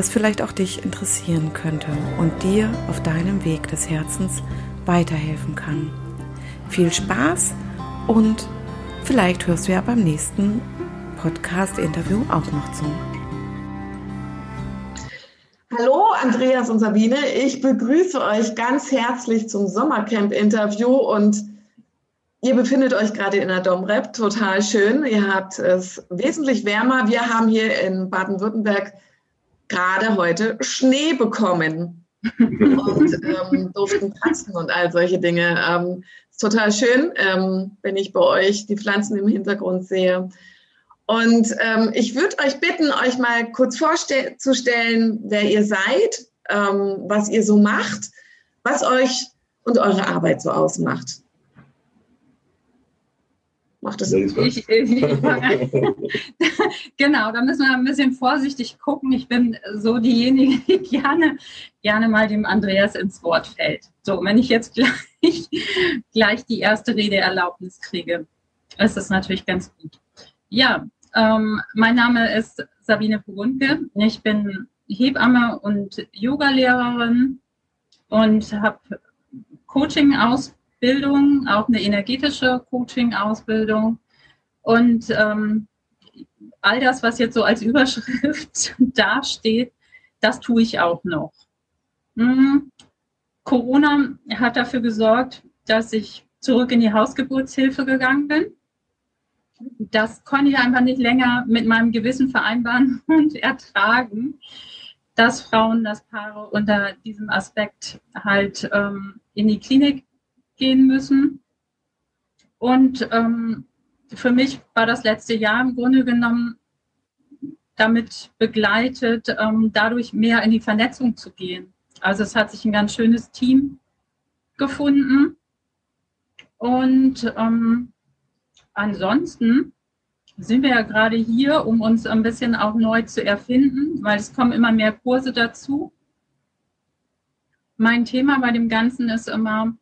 was vielleicht auch dich interessieren könnte und dir auf deinem Weg des Herzens weiterhelfen kann. Viel Spaß und vielleicht hörst du ja beim nächsten Podcast-Interview auch noch zu. Hallo Andreas und Sabine, ich begrüße euch ganz herzlich zum Sommercamp-Interview und ihr befindet euch gerade in der Domrep, total schön. Ihr habt es wesentlich wärmer. Wir haben hier in Baden-Württemberg gerade heute Schnee bekommen und ähm, durften tanzen und all solche Dinge. Ähm, ist total schön, ähm, wenn ich bei euch die Pflanzen im Hintergrund sehe. Und ähm, ich würde euch bitten, euch mal kurz vorzustellen, wer ihr seid, ähm, was ihr so macht, was euch und eure Arbeit so ausmacht. Macht das ich, ich, ich Genau, da müssen wir ein bisschen vorsichtig gucken. Ich bin so diejenige, die gerne, gerne mal dem Andreas ins Wort fällt. So, wenn ich jetzt gleich, gleich die erste Redeerlaubnis kriege, ist das natürlich ganz gut. Ja, ähm, mein Name ist Sabine Purunke. Ich bin Hebamme und Yogalehrerin und habe Coaching aus Bildung, auch eine energetische Coaching-Ausbildung. Und ähm, all das, was jetzt so als Überschrift dasteht, das tue ich auch noch. Hm. Corona hat dafür gesorgt, dass ich zurück in die Hausgeburtshilfe gegangen bin. Das konnte ich einfach nicht länger mit meinem Gewissen vereinbaren und ertragen, dass Frauen, dass Paare unter diesem Aspekt halt ähm, in die Klinik gehen müssen. Und ähm, für mich war das letzte Jahr im Grunde genommen damit begleitet, ähm, dadurch mehr in die Vernetzung zu gehen. Also es hat sich ein ganz schönes Team gefunden. Und ähm, ansonsten sind wir ja gerade hier, um uns ein bisschen auch neu zu erfinden, weil es kommen immer mehr Kurse dazu. Mein Thema bei dem Ganzen ist immer,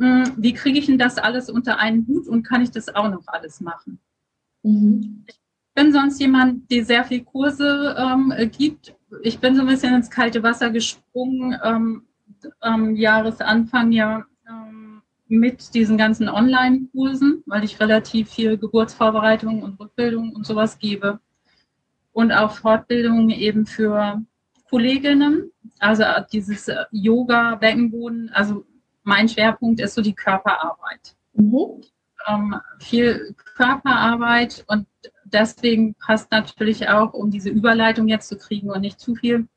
wie kriege ich denn das alles unter einen Hut und kann ich das auch noch alles machen? Mhm. Ich bin sonst jemand, der sehr viel Kurse ähm, gibt. Ich bin so ein bisschen ins kalte Wasser gesprungen ähm, am Jahresanfang ja ähm, mit diesen ganzen Online-Kursen, weil ich relativ viel Geburtsvorbereitung und Rückbildung und sowas gebe. Und auch Fortbildungen eben für Kolleginnen, also dieses Yoga, Beckenboden, also mein Schwerpunkt ist so die Körperarbeit. Mhm. Ähm, viel Körperarbeit und deswegen passt natürlich auch, um diese Überleitung jetzt zu kriegen und nicht zu viel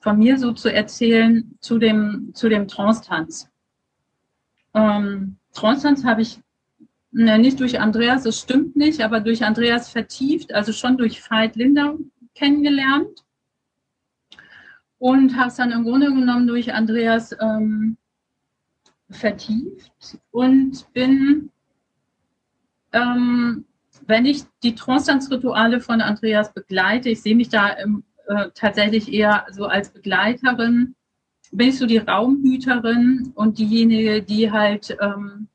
von mir so zu erzählen, zu dem, zu dem Trance-Tanz. Ähm, Trance-Tanz habe ich ne, nicht durch Andreas, das stimmt nicht, aber durch Andreas vertieft, also schon durch Veit Linder kennengelernt. Und habe es dann im Grunde genommen durch Andreas ähm, vertieft und bin, ähm, wenn ich die Trance-Rituale von Andreas begleite, ich sehe mich da im, äh, tatsächlich eher so als Begleiterin, bin ich so die Raumhüterin und diejenige, die halt ähm,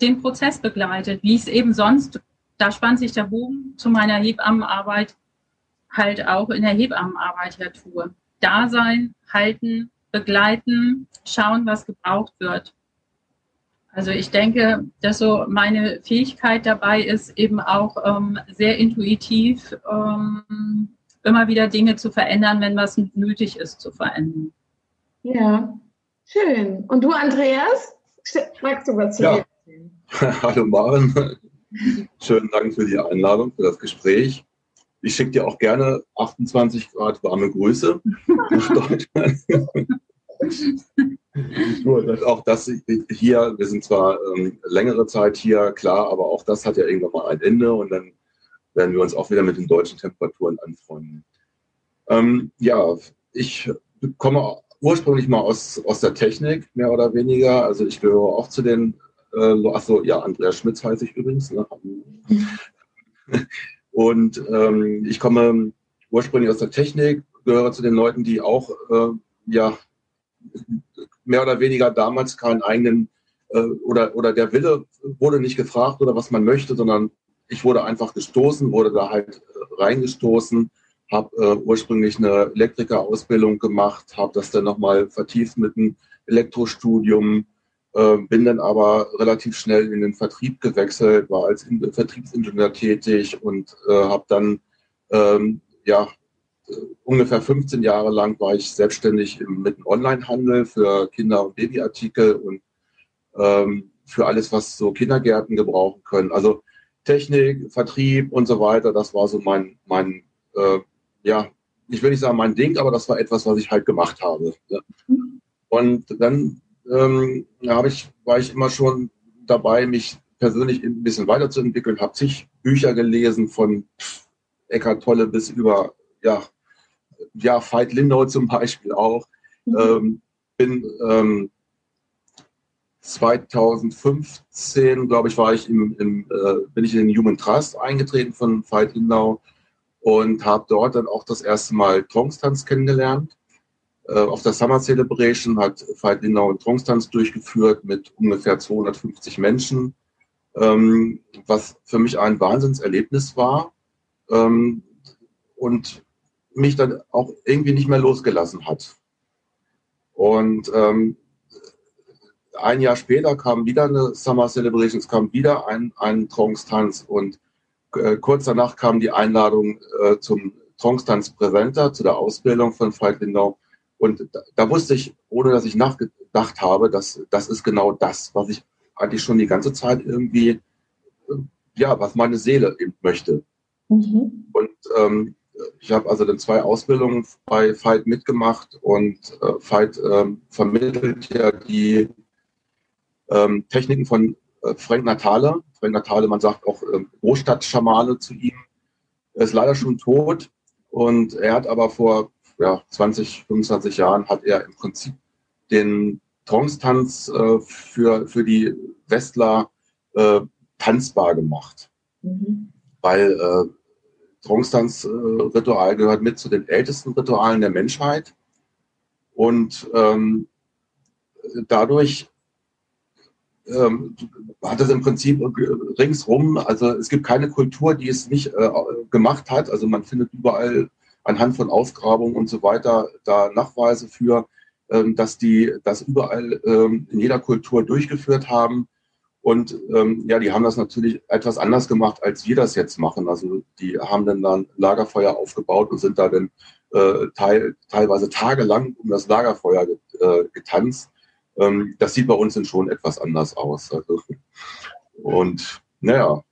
den Prozess begleitet, wie es eben sonst, da spannt sich der Bogen zu meiner Hebammenarbeit halt auch in der Hebammenarbeit her tue. Da sein, halten, begleiten, schauen, was gebraucht wird. Also ich denke, dass so meine Fähigkeit dabei ist, eben auch ähm, sehr intuitiv ähm, immer wieder Dinge zu verändern, wenn was nötig ist zu verändern. Ja, schön. Und du, Andreas, magst du was zu ja. Hallo Maren. Schönen Dank für die Einladung, für das Gespräch. ich schicke dir auch gerne 28 Grad warme Grüße nach Deutschland. Nur auch das hier, wir sind zwar ähm, längere Zeit hier, klar, aber auch das hat ja irgendwann mal ein Ende und dann werden wir uns auch wieder mit den deutschen Temperaturen anfreunden. Ähm, ja, ich komme ursprünglich mal aus, aus der Technik, mehr oder weniger. Also ich gehöre auch zu den, äh, achso, ja, Andreas Schmitz heiße ich übrigens. Ne? Und ähm, ich komme ursprünglich aus der Technik, gehöre zu den Leuten, die auch, äh, ja, mehr oder weniger damals keinen eigenen äh, oder, oder der Wille wurde nicht gefragt oder was man möchte, sondern ich wurde einfach gestoßen, wurde da halt äh, reingestoßen, habe äh, ursprünglich eine Elektrikerausbildung gemacht, habe das dann nochmal vertieft mit einem Elektrostudium, äh, bin dann aber relativ schnell in den Vertrieb gewechselt, war als in Vertriebsingenieur tätig und äh, habe dann ähm, ja ungefähr 15 Jahre lang war ich selbstständig im, mit dem Onlinehandel für Kinder- und Babyartikel und ähm, für alles, was so Kindergärten gebrauchen können. Also Technik, Vertrieb und so weiter, das war so mein, mein äh, ja, ich will nicht sagen mein Ding, aber das war etwas, was ich halt gemacht habe. Ne? Und dann ähm, hab ich, war ich immer schon dabei, mich persönlich ein bisschen weiterzuentwickeln, habe zig Bücher gelesen von Eckhart Tolle bis über ja, ja, Veit Lindau zum Beispiel auch. Mhm. Ähm, bin ähm, 2015, glaube ich, war ich im, im äh, bin ich in den Human Trust eingetreten von Veit Lindau und habe dort dann auch das erste Mal Trance-Tanz kennengelernt. Äh, auf der Summer Celebration hat Veit Lindau einen Trance-Tanz durchgeführt mit ungefähr 250 Menschen, ähm, was für mich ein Wahnsinnserlebnis war. Ähm, und mich dann auch irgendwie nicht mehr losgelassen hat. Und ähm, ein Jahr später kam wieder eine Summer Celebration, es kam wieder ein, ein Trance-Tanz und äh, kurz danach kam die Einladung äh, zum Trance-Tanz Präsenter, zu der Ausbildung von Veit Lindau. Und da, da, wusste ich, ohne dass ich nachgedacht habe, dass das ist genau das, was ich eigentlich schon die ganze Zeit irgendwie, äh, ja, was meine Seele eben möchte. Mhm. Und ähm, ich habe also dann zwei Ausbildungen bei Veit mitgemacht und äh, Veit ähm, vermittelt ja die ähm, Techniken von äh, Frank Natale. Frank Natale, man sagt auch äh, Großstadtschamane zu ihm. Er ist leider schon tot und er hat aber vor ja, 20, 25 Jahren hat er im Prinzip den Trance-Tanz äh, für, für die Westler äh, tanzbar gemacht. Mhm. Weil Trance-Tanz-Ritual gehört mit zu den ältesten Ritualen der Menschheit. Und ähm, dadurch ähm, hat es im Prinzip ringsrum, also es gibt keine Kultur, die es nicht äh, gemacht hat. Also man findet überall anhand von Ausgrabungen und so weiter da Nachweise für, ähm, dass die das überall ähm, in jeder Kultur durchgeführt haben. Und ähm, ja, die haben das natürlich etwas anders gemacht, als wir das jetzt machen. Also die haben dann dann Lagerfeuer aufgebaut und sind da dann äh, teil, teilweise tagelang um das Lagerfeuer äh, getanzt. Ähm, das sieht bei uns dann schon etwas anders aus. Also, und naja,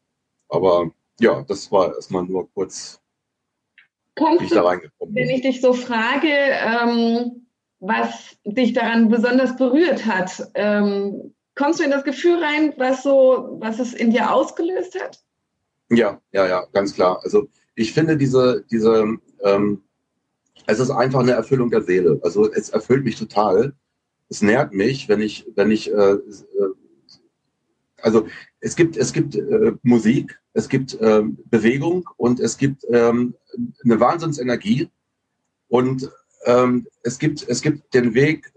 aber ja, das war erstmal nur kurz, Kannst wie ich da reingekommen bin. Wenn ich dich so frage, ähm, was dich daran besonders berührt hat, ähm, kommst du in das Gefühl rein, was so, was es in dir ausgelöst hat? Ja, ja, ja, ganz klar. Also ich finde diese, diese, ähm, es ist einfach eine Erfüllung der Seele. Also es erfüllt mich total. Es nährt mich, wenn ich, wenn ich, äh, äh also es gibt, es gibt äh, Musik, es gibt äh, Bewegung und es gibt ähm, eine Wahnsinnsenergie und ähm, es gibt, es gibt den Weg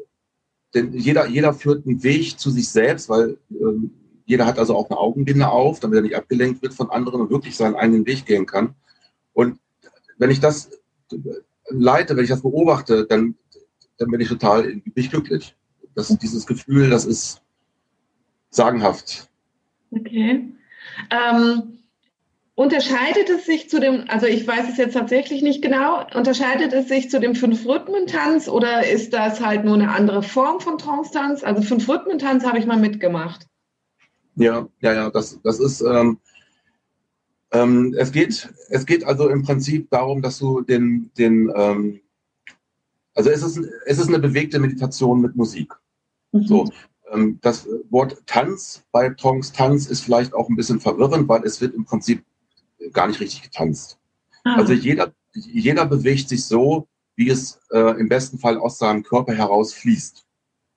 denn jeder, jeder führt einen Weg zu sich selbst, weil ähm, jeder hat also auch eine Augenbinde auf, damit er nicht abgelenkt wird von anderen und wirklich seinen eigenen Weg gehen kann. Und wenn ich das leite, wenn ich das beobachte, dann, dann bin ich total bin ich glücklich. Das, dieses Gefühl, das ist sagenhaft. Okay. Ähm, Unterscheidet es sich zu dem, also ich weiß es jetzt tatsächlich nicht genau, unterscheidet es sich zu dem Fünf-Rhythmen-Tanz oder ist das halt nur eine andere Form von Trance-Tanz? Also Fünf-Rhythmen-Tanz habe ich mal mitgemacht. Ja, ja, ja, das, das ist, ähm, Ähm, es, geht, es geht also im Prinzip darum, dass du den, den ähm, also es ist, es ist eine bewegte Meditation mit Musik. Mhm. So, ähm, das Wort Tanz bei Tongs Tanz ist vielleicht auch ein bisschen verwirrend, weil es wird im Prinzip gar nicht richtig getanzt. Ah. Also jeder, jeder bewegt sich so, wie es äh, im besten Fall aus seinem Körper heraus fließt.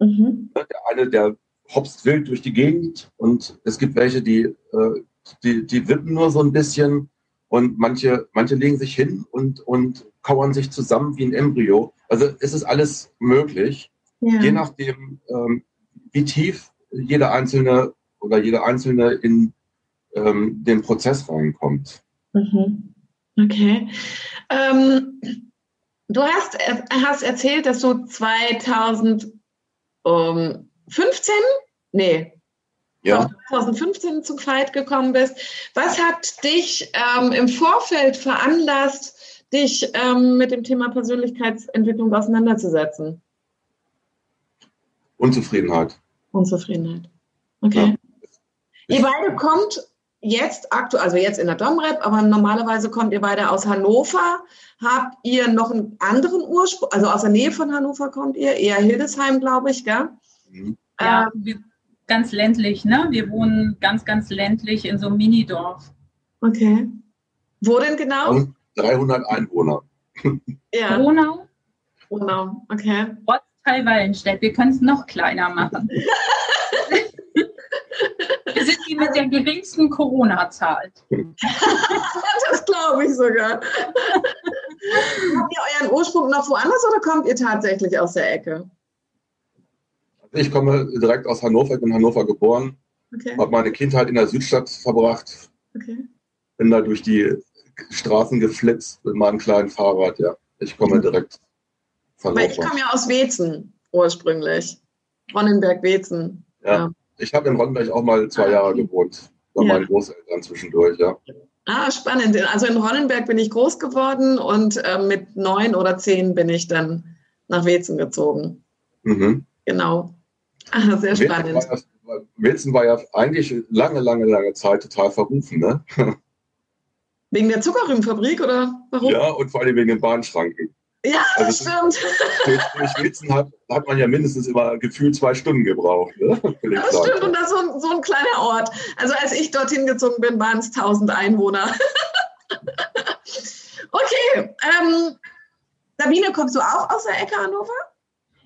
Mhm. Der eine, der hopst wild durch die Gegend und es gibt welche, die, äh, die, die wippen nur so ein bisschen und manche, manche legen sich hin und, und kauern sich zusammen wie ein Embryo. Also es ist alles möglich, ja. je nachdem, ähm, wie tief jeder Einzelne oder jeder Einzelne in ähm, den Prozess reinkommt. Mhm. Okay. Ähm, du hast, hast erzählt, dass du 2015, nee, ja. 2015 zum Fight gekommen bist. Was hat dich ähm, im Vorfeld veranlasst, dich ähm, mit dem Thema Persönlichkeitsentwicklung auseinanderzusetzen? Unzufriedenheit. Unzufriedenheit. Okay. Ja. Ihr beide kommt jetzt aktuell, also jetzt in der Domrep, aber normalerweise kommt ihr beide aus Hannover. Habt ihr noch einen anderen Ursprung, also aus der Nähe von Hannover kommt ihr, eher Hildesheim, glaube ich, gell? Mhm. Ja, ähm, ganz ländlich, ne? Wir wohnen ganz, ganz ländlich in so einem Minidorf. Okay. Wo denn genau? 300 Einwohner. Ja. Ronau? Ronau, okay. Ortsteil Wallenstedt. Wir können es noch kleiner machen. Die mit der geringsten Corona-Zahl. das glaube ich sogar. Habt ihr euren Ursprung noch woanders oder kommt ihr tatsächlich aus der Ecke? Ich komme direkt aus Hannover, ich bin in Hannover geboren, okay. habe meine Kindheit in der Südstadt verbracht, okay. bin da durch die Straßen geflitzt mit meinem kleinen Fahrrad, ja. Ich komme direkt von Weil Ich komme ja aus Wezen ursprünglich. Ronnenberg-Wezen. Ja. ja. Ich habe in Ronnenberg auch mal zwei ah, Jahre gewohnt. Bei ja. meinen Großeltern zwischendurch, ja. Ah, spannend. Also in Ronnenberg bin ich groß geworden und äh, mit neun oder zehn bin ich dann nach Wezen gezogen. Mhm. Genau. Ah, sehr spannend. Wezen war, ja, eigentlich lange, lange, lange Zeit total verrufen, ne? Wegen der Zuckerrübenfabrik oder warum? Ja, und vor allem wegen den Bahnschranken. Ja, also stimmt. Durch, durch Witzen hat, hat man ja mindestens immer gefühlt zwei Stunden gebraucht. Ne? Das sagen. stimmt, und das ist so ein, so ein kleiner Ort. Also als ich dorthin gezogen bin, waren es 1000 Einwohner. okay, ähm, Sabine, kommst du auch aus der Ecke Hannover?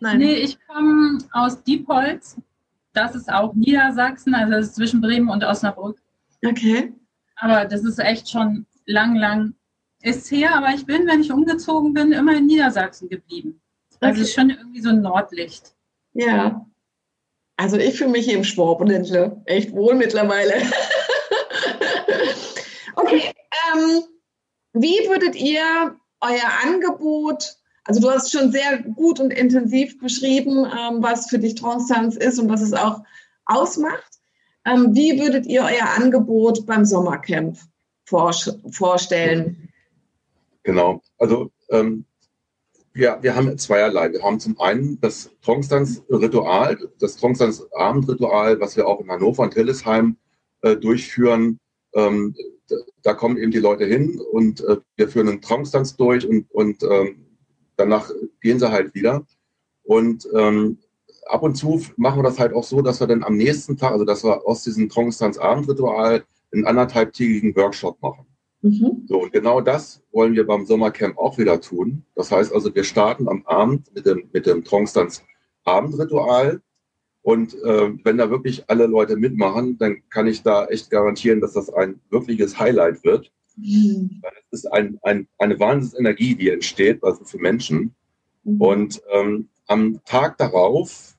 Nein. Nee, ich komme aus Diepholz. Das ist auch Niedersachsen, also das ist zwischen Bremen und Osnabrück. Okay. Aber das ist echt schon lang, lang ist her, aber ich bin, wenn ich umgezogen bin, immer in Niedersachsen geblieben. Also okay. ist schon irgendwie so ein Nordlicht. Ja. Also ich fühle mich hier im Schwabenländle echt wohl mittlerweile. okay. Ähm, wie würdet ihr euer Angebot, also du hast schon sehr gut und intensiv beschrieben, ähm, was für dich Transtanz ist und was es auch ausmacht. Ähm, wie würdet ihr euer Angebot beim Sommercamp vor, vorstellen? Genau. Also ähm, wir, wir haben zweierlei. Wir haben zum einen das Trongstanz-Ritual, das Trongstanz-Abendritual, was wir auch in Hannover und Hillesheim äh, durchführen. Ähm, da kommen eben die Leute hin und äh, wir führen einen Trongstanz durch und, und ähm, danach gehen sie halt wieder. Und ähm, ab und zu machen wir das halt auch so, dass wir dann am nächsten Tag, also dass wir aus diesem Trongstanz-Abendritual einen anderthalbtägigen Workshop machen. Mhm. So, und genau das wollen wir beim Sommercamp auch wieder tun. Das heißt also, wir starten am Abend mit dem, mit dem Trongstanz Abendritual. Und äh, wenn da wirklich alle Leute mitmachen, dann kann ich da echt garantieren, dass das ein wirkliches Highlight wird. Mhm. Es ist ein, ein, eine Wahnsinnsenergie, die entsteht, also für Menschen. Mhm. Und ähm, am Tag darauf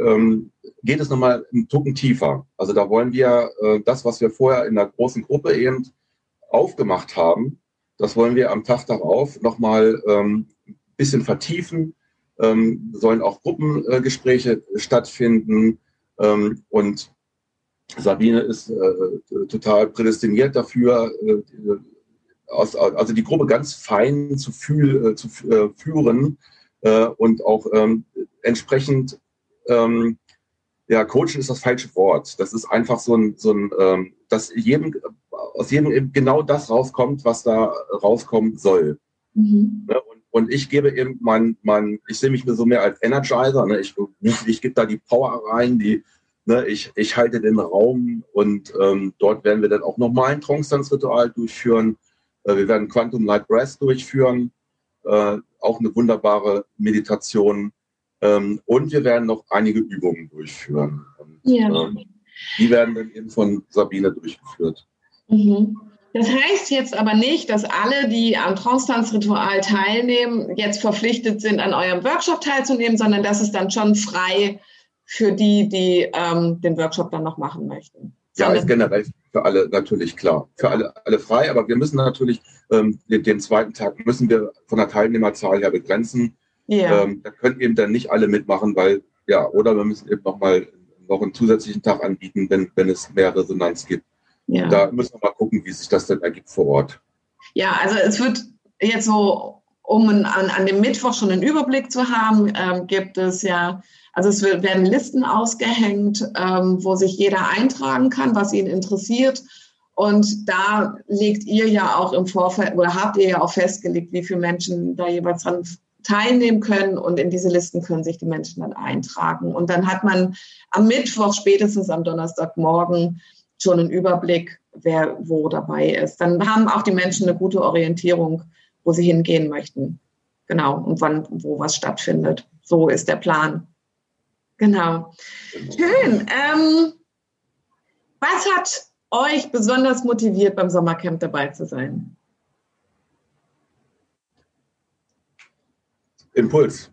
ähm, geht es nochmal einen Tucken tiefer. Also da wollen wir äh, das, was wir vorher in der großen Gruppe eben aufgemacht haben, das wollen wir am Tag darauf nochmal ähm, bisschen vertiefen. Ähm, sollen auch Gruppengespräche äh, stattfinden. Ähm, und Sabine ist äh, total prädestiniert dafür, äh, aus, also die Gruppe ganz fein zu, fühl, äh, zu äh, führen äh, und auch ähm, entsprechend ähm, ja, Coaching ist das falsche Wort. Das ist einfach so ein, so ein ähm, dass jedem, aus jedem genau das rauskommt, was da rauskommen soll. Mhm. Ne? Und, und, ich gebe eben mein, mein ich sehe mich so mehr als Energizer. Ne? Ich, ich gebe da die Power rein, die, ne? ich, ich halte den Raum und ähm, dort werden wir dann auch nochmal ein Trance-Ritual durchführen. Äh, wir werden Quantum Light Breath durchführen. Äh, auch eine wunderbare Meditation ähm, und wir werden noch einige Übungen durchführen. Und, ja. ähm, die werden dann eben von Sabine durchgeführt. Mhm. Das heißt jetzt aber nicht, dass alle, die am Trance-Tanz-Ritual teilnehmen, jetzt verpflichtet sind, an eurem Workshop teilzunehmen, sondern das ist dann schon frei für die, die ähm, den Workshop dann noch machen möchten. Ja, ist generell für alle natürlich klar. Für alle, alle frei, aber wir müssen natürlich ähm, den, den, zweiten Tag müssen wir von der Teilnehmerzahl her begrenzen. Ja. Ähm, da können eben dann nicht alle mitmachen, weil, ja, oder wir müssen eben nochmal noch einen zusätzlichen Tag anbieten, wenn, wenn es mehr Resonanz gibt. Ja. Da müssen wir mal gucken, wie sich das dann ergibt vor Ort. Ja, also es wird jetzt so, um an, an dem Mittwoch schon einen Überblick zu haben, ähm, gibt es ja, also es werden Listen ausgehängt, ähm, wo sich jeder eintragen kann, was ihn interessiert. Und da legt ihr ja auch im Vorfeld oder habt ihr ja auch festgelegt, wie viele Menschen da jeweils dran teilnehmen können und in diese Listen können sich die Menschen dann eintragen. Und dann hat man am Mittwoch, spätestens am Donnerstagmorgen, schon einen Überblick, wer wo dabei ist. Dann haben auch die Menschen eine gute Orientierung, wo sie hingehen möchten. Genau, und wann, wo was stattfindet. So ist der Plan. Genau. Schön. Ähm, was hat euch besonders motiviert, beim Sommercamp dabei zu sein? Impuls,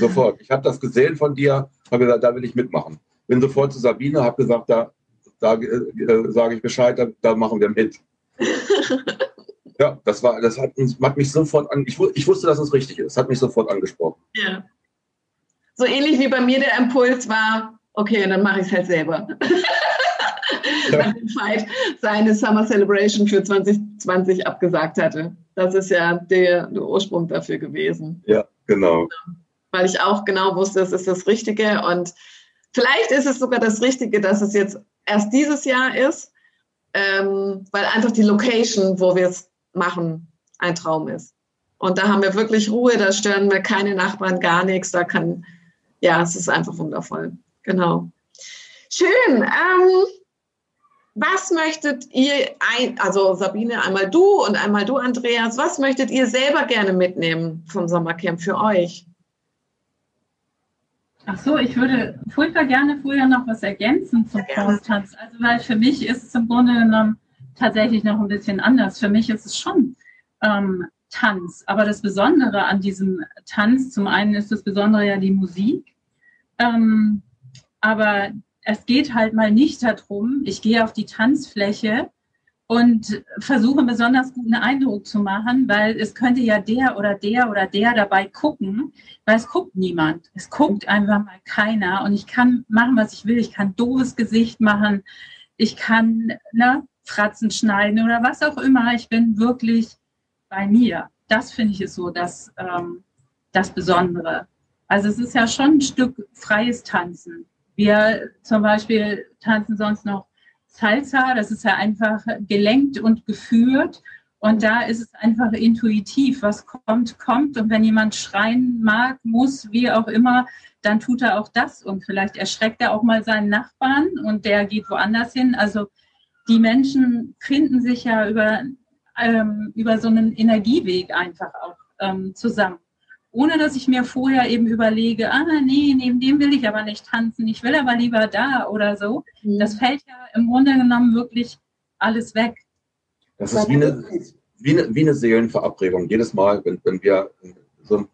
sofort. Ich habe das gesehen von dir, habe gesagt, da will ich mitmachen. Bin sofort zu Sabine, habe gesagt, da, da äh, sage ich Bescheid, da, da, machen wir mit. ja, das war, das hat, hat mich sofort an. Ich, ich wusste, dass es richtig ist. Hat mich sofort angesprochen. Ja. So ähnlich wie bei mir der Impuls war, okay, dann mache ich es halt selber. ja. Nachdem Veit seine Summer Celebration für 2020 abgesagt hatte. Das ist ja der, der Ursprung dafür gewesen. Ja. Genau. Weil ich auch genau wusste, es ist das Richtige. Und vielleicht ist es sogar das Richtige, dass es jetzt erst dieses Jahr ist, ähm, weil einfach die Location, wo wir es machen, ein Traum ist. Und da haben wir wirklich Ruhe, da stören wir keine Nachbarn, gar nichts. Da kann, ja, es ist einfach wundervoll. Genau. Schön. Ähm, was möchtet ihr, ein, also Sabine, einmal du und einmal du, Andreas, was möchtet ihr selber gerne mitnehmen vom Sommercamp für euch? Ach so, ich würde furchtbar gerne früher noch was ergänzen zum Fausttanz. Also, weil für mich ist es im Grunde genommen tatsächlich noch ein bisschen anders. Für mich ist es schon ähm, Tanz. Aber das Besondere an diesem Tanz, zum einen ist das Besondere ja die Musik. Ähm, aber es geht halt mal nicht darum, ich gehe auf die Tanzfläche und versuche einen besonders guten Eindruck zu machen, weil es könnte ja der oder der oder der dabei gucken, weil es guckt niemand. Es guckt einfach mal keiner und ich kann machen, was ich will. Ich kann doofes Gesicht machen, ich kann ne, Fratzen schneiden oder was auch immer. Ich bin wirklich bei mir. Das finde ich ist so das, ähm, das Besondere. Also es ist ja schon ein Stück freies Tanzen. Wir zum Beispiel tanzen sonst noch Salsa, das ist ja einfach gelenkt und geführt. Und da ist es einfach intuitiv, was kommt, kommt. Und wenn jemand schreien mag, muss, wie auch immer, dann tut er auch das. Und vielleicht erschreckt er auch mal seinen Nachbarn und der geht woanders hin. Also die Menschen finden sich ja über, ähm, über so einen Energieweg einfach auch ähm, zusammen ohne dass ich mir vorher eben überlege, ah nee, neben dem will ich aber nicht tanzen, ich will aber lieber da oder so. Mhm. Das fällt ja im Grunde genommen wirklich alles weg. Das ist wie eine, wie eine, wie eine Seelenverabredung. Jedes Mal, wenn, wenn wir so ein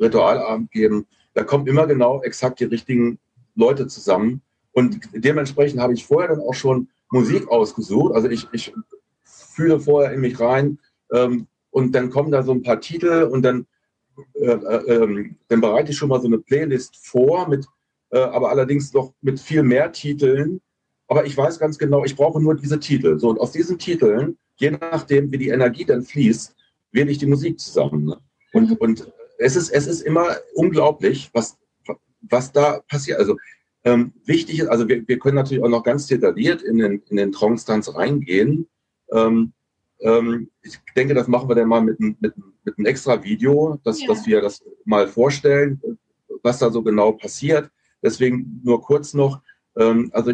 Ritualabend geben, da kommen immer genau exakt die richtigen Leute zusammen. Und dementsprechend habe ich vorher dann auch schon Musik ausgesucht. Also ich, ich fühle vorher in mich rein ähm, und dann kommen da so ein paar Titel und dann äh, äh, ähm, dann bereite ich schon mal so eine Playlist vor, mit, äh, aber allerdings noch mit viel mehr Titeln. Aber ich weiß ganz genau, ich brauche nur diese Titel. So, und aus diesen Titeln, je nachdem, wie die Energie dann fließt, wähle ich die Musik zusammen. Ne? Und, und es, ist, es ist immer unglaublich, was, was da passiert. Also Ähm, wichtig ist, also wir, wir können natürlich auch noch ganz detailliert in den, in den Trance-Tanz reingehen. Ähm, ähm, ich denke, das machen wir dann mal mit, mit, mit einem extra Video, dass, ja. dass wir das mal vorstellen, was da so genau passiert. Deswegen nur kurz noch, ähm, also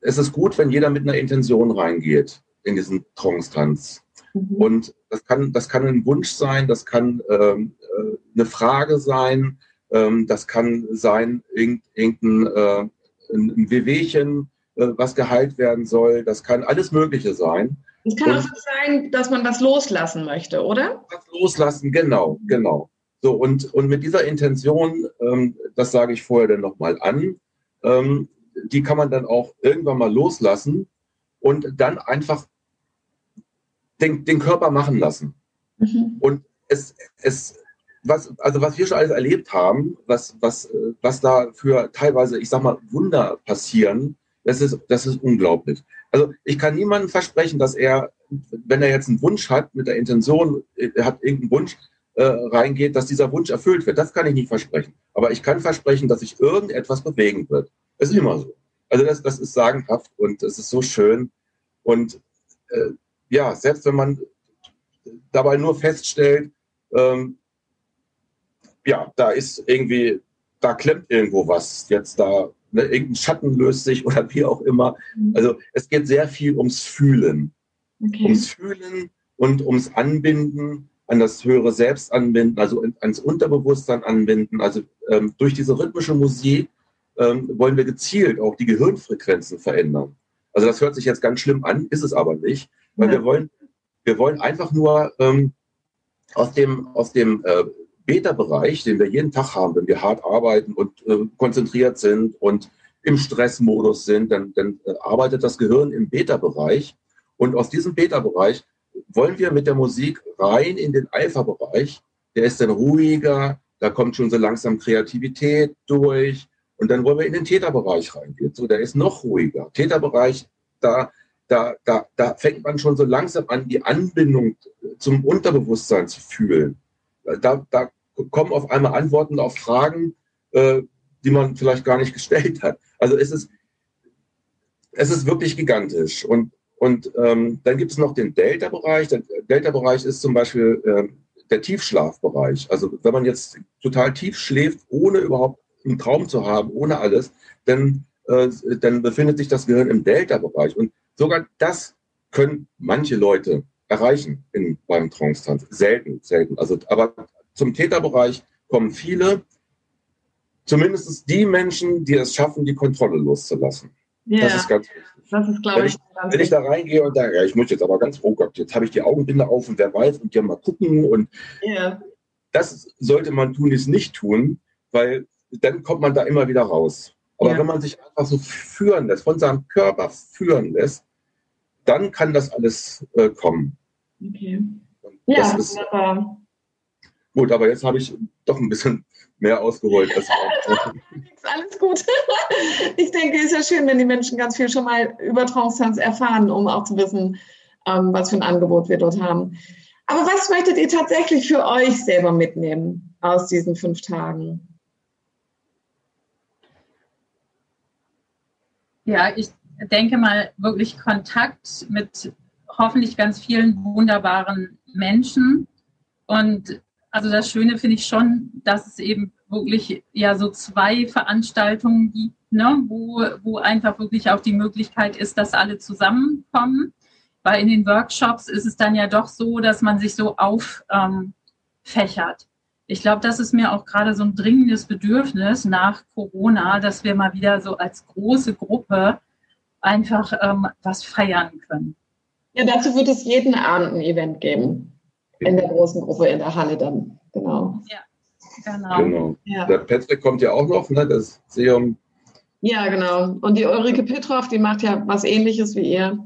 es ist gut, wenn jeder mit einer Intention reingeht in diesen Trance-Tanz. Mhm. Und das kann, das kann ein Wunsch sein, das kann ähm, äh, eine Frage sein, ähm, das kann sein, irgendein äh, ein Wehwehchen, äh, was geheilt werden soll. Das kann alles Mögliche sein. Es kann und, auch sein, dass man was loslassen möchte, oder? Was loslassen, genau, genau. So, und, und mit dieser Intention, ähm, das sage ich vorher dann nochmal an, ähm, die kann man dann auch irgendwann mal loslassen und dann einfach den, den Körper machen lassen. Mhm. Und es, es, was, also was wir schon alles erlebt haben, was, was, was da für teilweise, ich sag mal, Wunder passieren, das ist, das ist unglaublich. Also ich kann niemandem versprechen, dass er, wenn er jetzt einen Wunsch hat, mit der Intention, er hat irgendeinen Wunsch, äh, reingeht, dass dieser Wunsch erfüllt wird. Das kann ich nicht versprechen. Aber ich kann versprechen, dass sich irgendetwas bewegen wird. Das ist immer so. Also das, das ist sagenhaft und es ist so schön. Und äh, ja, selbst wenn man dabei nur feststellt, ähm, ja, da ist irgendwie, da klemmt irgendwo was jetzt da, ne, irgendein Schatten löst sich oder wie auch immer. Mhm. Also es geht sehr viel ums Fühlen. Okay. Ums Fühlen und ums Anbinden an das höhere Selbst anbinden, also ans Unterbewusstsein anbinden. Also ähm, durch diese rhythmische Musik ähm, wollen wir gezielt auch die Gehirnfrequenzen verändern. Also das hört sich jetzt ganz schlimm an, ist es aber nicht, weil ja. wir wollen, wir wollen einfach nur ähm, aus dem, aus dem äh, Beta-Bereich, den wir jeden Tag haben, wenn wir hart arbeiten und äh, konzentriert sind und im Stressmodus sind, dann, dann äh, arbeitet das Gehirn im Beta-Bereich. Und aus diesem Beta-Bereich wollen wir mit der Musik rein in den Alpha-Bereich. Der ist dann ruhiger, da kommt schon so langsam Kreativität durch. Und dann wollen wir in den Täterbereich reingehen. So, der ist noch ruhiger. Täterbereich, da, da, da, da fängt man schon so langsam an, die Anbindung zum Unterbewusstsein zu fühlen. Da, da kommen auf einmal Antworten auf Fragen, äh, die man vielleicht gar nicht gestellt hat. Also es ist, es ist wirklich gigantisch. Und und ähm, dann gibt es noch den Delta-Bereich. Der Delta-Bereich ist zum Beispiel äh, der Tiefschlafbereich. Also wenn man jetzt total tief schläft, ohne überhaupt einen Traum zu haben, ohne alles, dann, äh, dann befindet sich das Gehirn im Delta-Bereich. Und sogar das können manche Leute erreichen in, beim Trance-Tanz. Selten, selten. Also, aber zum Täterbereich kommen viele, zumindest die Menschen, die es schaffen, die Kontrolle loszulassen. Ja, das ist ganz wichtig. Das ist, glaube wenn ich. Wenn ich da reingehe und sage, ja, ich muss jetzt aber ganz, oh Gott, jetzt habe ich die Augenbinde auf und wer weiß und ja mal gucken und ja. das sollte man tun, ist nicht tun, weil dann kommt man da immer wieder raus. Aber ja. wenn man sich einfach so führen lässt, von seinem Körper führen lässt, dann kann das alles äh, kommen. Okay. ja, ist, wunderbar. Gut, aber jetzt habe ich doch ein bisschen mehr ausgeholt. Als alles gut. Ich denke, es ist ja schön, wenn die Menschen ganz viel schon mal über Trance erfahren, um auch zu wissen, ähm, was für ein Angebot wir dort haben. Aber was möchtet ihr tatsächlich für euch selber mitnehmen aus diesen fünf Tagen? Ja, ich denke mal wirklich Kontakt mit hoffentlich ganz vielen wunderbaren Menschen und also das Schöne finde ich schon, dass es eben wirklich ja so zwei Veranstaltungen gibt, ne, wo, wo einfach wirklich auch die Möglichkeit ist, dass alle zusammenkommen. Weil in den Workshops ist es dann ja doch so, dass man sich so auffächert. Ähm, ich glaube, das ist mir auch gerade so ein dringendes Bedürfnis nach Corona, dass wir mal wieder so als große Gruppe einfach ähm, was feiern können. Ja, dazu wird es jeden Abend ein Event geben in der großen Gruppe in der Halle dann. Genau. Ja, genau. genau. Ja. Der Patrick kommt ja auch noch, ne? das Seum. Ja, genau. Und die Ulrike Petrov, die macht ja was ähnliches wie ihr.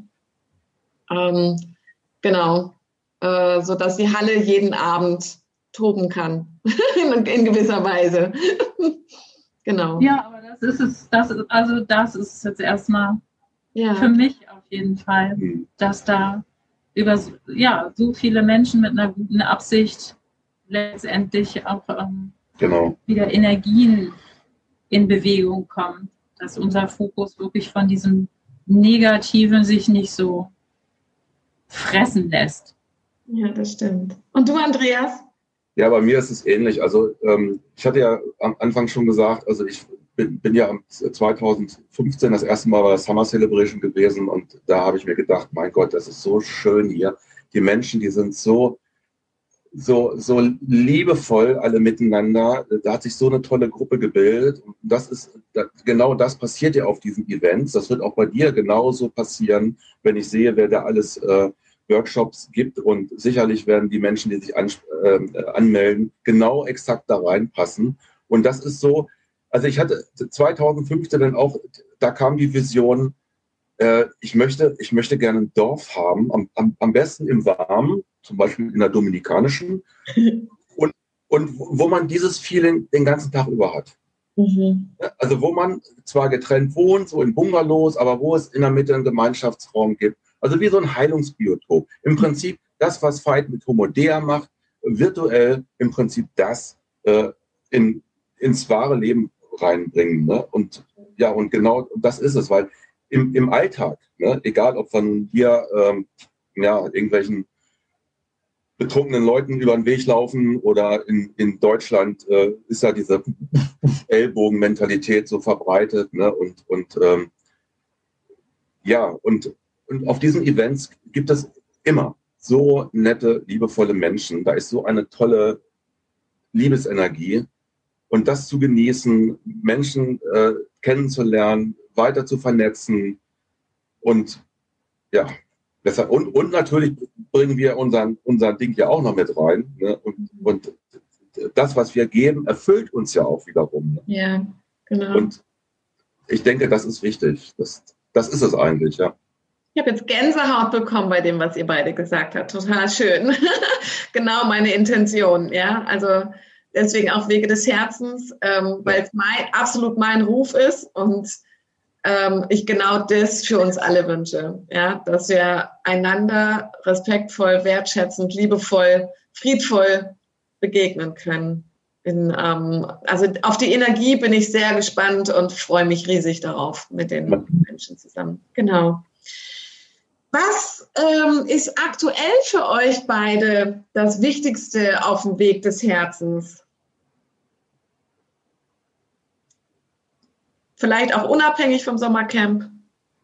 Ähm, genau. Äh, sodass die Halle jeden Abend toben kann. in, in, gewisser Weise. genau. Ja, aber das ist es, das ist, also das ist jetzt erstmal ja. für mich auf jeden Fall, mhm. dass da über ja, so viele Menschen mit einer guten Absicht letztendlich auch ähm, genau. wieder Energien in Bewegung kommen. dass unser Fokus wirklich von diesem Negativen sich nicht so fressen lässt. Ja, das stimmt. Und du, Andreas? Ja, bei mir ist es ähnlich. Also ähm, ich hatte ja am Anfang schon gesagt, also ich bin, bin ja 2015 das erste Mal bei der Summer Celebration gewesen und da habe ich mir gedacht, mein Gott, das ist so schön hier. Die Menschen, die sind so so, so liebevoll alle miteinander. Da hat sich so eine tolle Gruppe gebildet. Und das ist, genau das passiert ja auf diesen Events. Das wird auch bei dir genauso passieren, wenn ich sehe, wer da alles äh, Workshops gibt. Und sicherlich werden die Menschen, die sich an, äh, anmelden, genau exakt da reinpassen. Und das ist so, also ich hatte 2015 dann auch, da kam die Vision, äh, ich, möchte, ich möchte gerne ein Dorf haben, am, am, am besten im Warmen, zum Beispiel in der Dominikanischen, und, und wo man dieses Feeling den ganzen Tag über hat. Mhm. Also wo man zwar getrennt wohnt, so in Bungalows, aber wo es in der Mitte einen Gemeinschaftsraum gibt. Also wie so ein Heilungsbiotop. Im Prinzip das, was Fight mit Homodea macht, virtuell im Prinzip das äh, in, ins wahre Leben reinbringen. Ne? Und ja, und genau das ist es, weil im, im Alltag, ne, egal ob von hier ähm, ja, irgendwelchen betrunkenen Leuten über den Weg laufen oder in, in Deutschland äh, ist ja diese Ellbogenmentalität so verbreitet. Ne? Und, und ähm, ja, und, und auf diesen Events gibt es immer so nette, liebevolle Menschen. Da ist so eine tolle Liebesenergie. Und das zu genießen, Menschen äh, kennenzulernen, weiter zu vernetzen und ja, Deshalb, und, und natürlich bringen wir unseren, unser Ding ja auch noch mit rein. Ne? Und, und das, was wir geben, erfüllt uns ja auch wiederum. Ne? Ja, genau. Und ich denke, das ist wichtig. Das, das ist es eigentlich, ja. Ich habe jetzt Gänsehaut bekommen bei dem, was ihr beide gesagt habt. Total schön. genau meine Intention, ja. Also deswegen auch Wege des Herzens, ähm, weil es mein, absolut mein Ruf ist und ähm, ich genau das für uns alle wünsche. Ja, dass wir einander respektvoll, wertschätzend, liebevoll, friedvoll begegnen können. In, ähm, also auf die Energie bin ich sehr gespannt und freue mich riesig darauf mit den Menschen zusammen. Genau. Ähm, ist aktuell für euch beide das Wichtigste auf dem Weg des Herzens? Vielleicht auch unabhängig vom Sommercamp?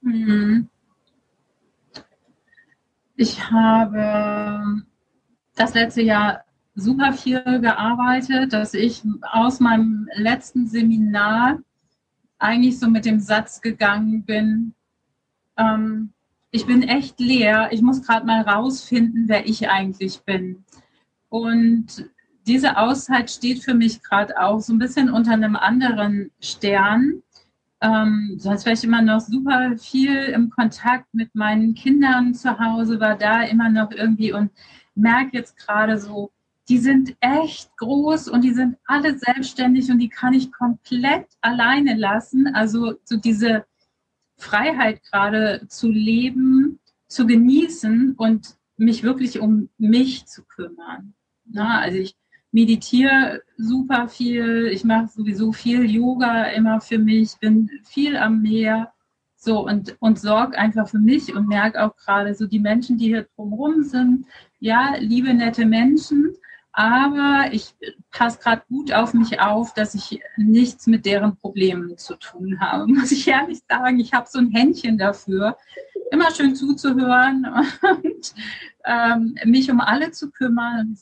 Mhm. Ich habe das letzte Jahr super viel gearbeitet, dass ich aus meinem letzten Seminar eigentlich so mit dem Satz gegangen bin, ähm, ich bin echt leer, ich muss gerade mal rausfinden, wer ich eigentlich bin. Und diese Auszeit steht für mich gerade auch so ein bisschen unter einem anderen Stern, ähm, sonst war ich immer noch super viel im Kontakt mit meinen Kindern zu Hause, war da immer noch irgendwie und merke jetzt gerade so, die sind echt groß und die sind alle selbstständig und die kann ich komplett alleine lassen. Also so diese Freiheit gerade zu leben, zu genießen und mich wirklich um mich zu kümmern. Na, also ich meditiere super viel, ich mache sowieso viel Yoga immer für mich, bin viel am Meer. So und, und sorge einfach für mich und merke auch gerade so die Menschen, die hier drumherum sind, ja, liebe, nette Menschen, aber ich passe gerade gut auf mich auf, dass ich nichts mit deren Problemen zu tun habe. Muss ich ehrlich sagen, ich habe so ein Händchen dafür, immer schön zuzuhören und ähm, mich um alle zu kümmern.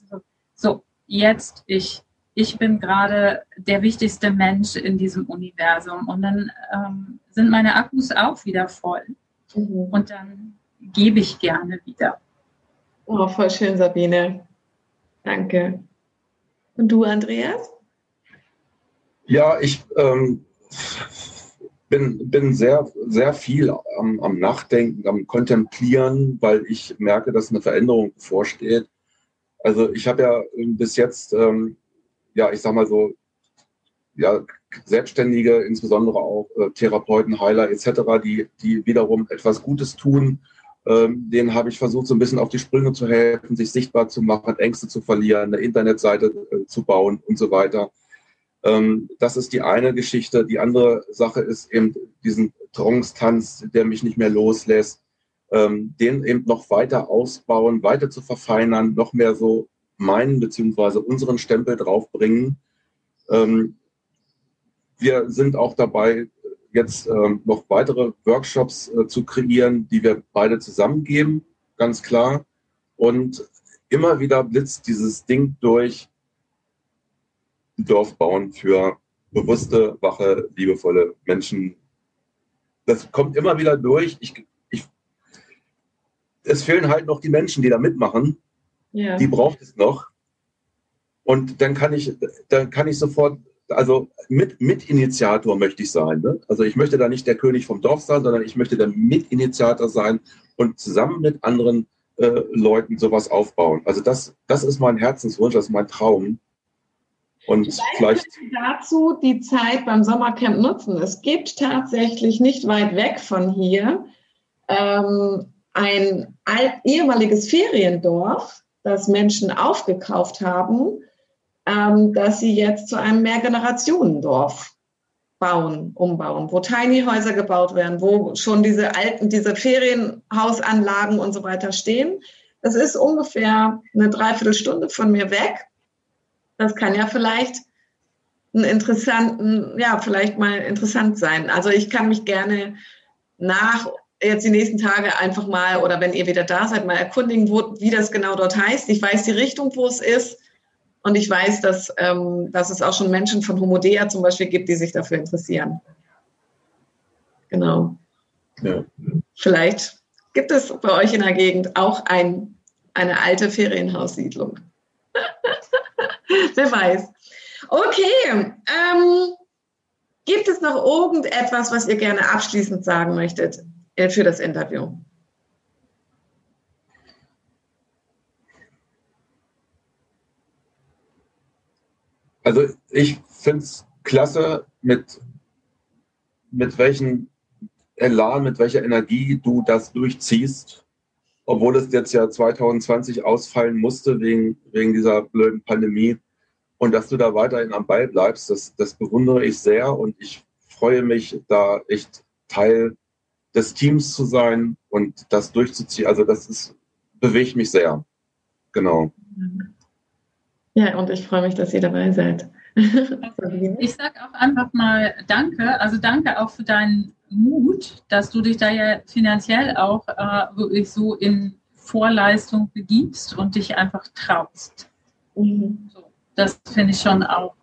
So, jetzt ich. Ich bin gerade der wichtigste Mensch in diesem Universum. Und dann ähm, sind meine Akkus auch wieder voll. Mhm. Und dann gebe ich gerne wieder. Oh, voll schön, Sabine. Danke. Und du, Andreas? Ja, ich ähm, bin, bin sehr, sehr viel am, am Nachdenken, am Kontemplieren, weil ich merke, dass eine Veränderung bevorsteht. Also ich habe ja bis jetzt, ähm, ja, ich sag mal so, ja, Selbstständige, insbesondere auch äh, Therapeuten, Heiler etc., die, die wiederum etwas Gutes tun, ähm, denen habe ich versucht, so ein bisschen auf die Sprünge zu helfen, sich sichtbar zu machen, Ängste zu verlieren, eine Internetseite äh, zu bauen und so weiter. Ähm, das ist die eine Geschichte. Die andere Sache ist eben diesen Trance-Tanz, der mich nicht mehr loslässt, ähm, den eben noch weiter ausbauen, weiter zu verfeinern, noch mehr so meinen beziehungsweise unseren Stempel draufbringen. Ähm, wir sind auch dabei, jetzt ähm, noch weitere Workshops äh, zu kreieren, die wir beide zusammengeben, ganz klar. Und immer wieder blitzt dieses Ding durch, Dorf bauen für bewusste, wache, liebevolle Menschen. Das kommt immer wieder durch. Ich, ich, es fehlen halt noch die Menschen, die da mitmachen. Ja. Die braucht es noch. Und dann kann ich, dann kann ich sofort, also mit, Mitinitiator möchte ich sein. Ne? Also ich möchte da nicht der König vom Dorf sein, sondern ich möchte der Mitinitiator sein und zusammen mit anderen äh, Leuten sowas aufbauen. Also das, das ist mein Herzenswunsch, das ist mein Traum. Und vielleicht dazu die Zeit beim Sommercamp nutzen. Es gibt tatsächlich nicht weit weg von hier ähm, ein ehemaliges Feriendorf, das Menschen aufgekauft haben, ähm, dass sie jetzt zu einem Mehrgenerationendorf bauen, umbauen, wo Tiny Häuser gebaut werden, wo schon diese alten, diese Ferienhausanlagen und so weiter stehen. Das ist ungefähr eine Dreiviertelstunde von mir weg. Das kann ja vielleicht einen interessanten, ja, vielleicht mal interessant sein. Also ich kann mich gerne nach jetzt die nächsten Tage einfach mal oder wenn ihr wieder da seid, mal erkundigen, wo, wie das genau dort heißt. Ich weiß die Richtung, wo es ist. Und ich weiß, dass, ähm, dass es auch schon Menschen von Homodea zum Beispiel gibt, die sich dafür interessieren. Genau. Ja. Vielleicht gibt es bei euch in der Gegend auch ein, eine alte Ferienhaussiedlung. Wer weiß. Okay. Ähm, gibt es noch irgendetwas, was ihr gerne abschließend sagen möchtet äh, für das Interview? Also ich finde es klasse, mit, mit welchem Elan, mit welcher Energie du das durchziehst obwohl es jetzt ja 2020 ausfallen musste wegen, wegen dieser blöden Pandemie. Und dass du da weiterhin am Ball bleibst, das, das bewundere ich sehr und ich freue mich, da echt Teil des Teams zu sein und das durchzuziehen. Also das ist, bewegt mich sehr. Genau. Ja, und ich freue mich, dass ihr dabei seid. ich sage auch einfach mal Danke. Also danke auch für deinen Mut, dass du dich da ja finanziell auch äh, wirklich so in Vorleistung begibst und dich einfach traust. Mhm. So, das finde ich schon auch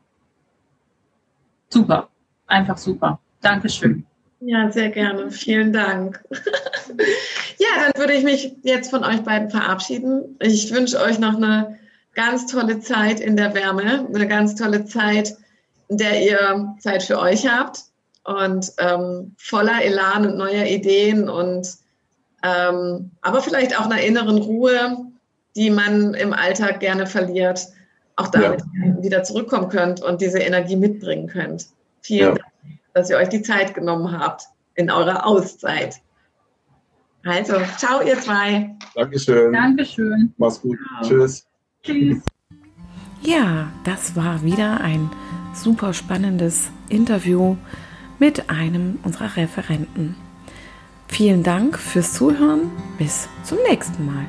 super. Einfach super. Dankeschön. Ja, sehr gerne. Vielen Dank. ja, dann würde ich mich jetzt von euch beiden verabschieden. Ich wünsche euch noch eine ganz tolle Zeit in der Wärme, eine ganz tolle Zeit, in der ihr Zeit für euch habt und ähm, voller Elan und neuer Ideen und ähm, aber vielleicht auch einer inneren Ruhe, die man im Alltag gerne verliert, auch damit ja. wieder zurückkommen könnt und diese Energie mitbringen könnt. Vielen ja. Dank, dass ihr euch die Zeit genommen habt in eurer Auszeit. Also, ciao ihr zwei. Dankeschön. Dankeschön. Mach's gut. Ciao. Tschüss. Tschüss. Ja, das war wieder ein super spannendes Interview mit einem unserer Referenten. Vielen Dank fürs Zuhören. Bis zum nächsten Mal.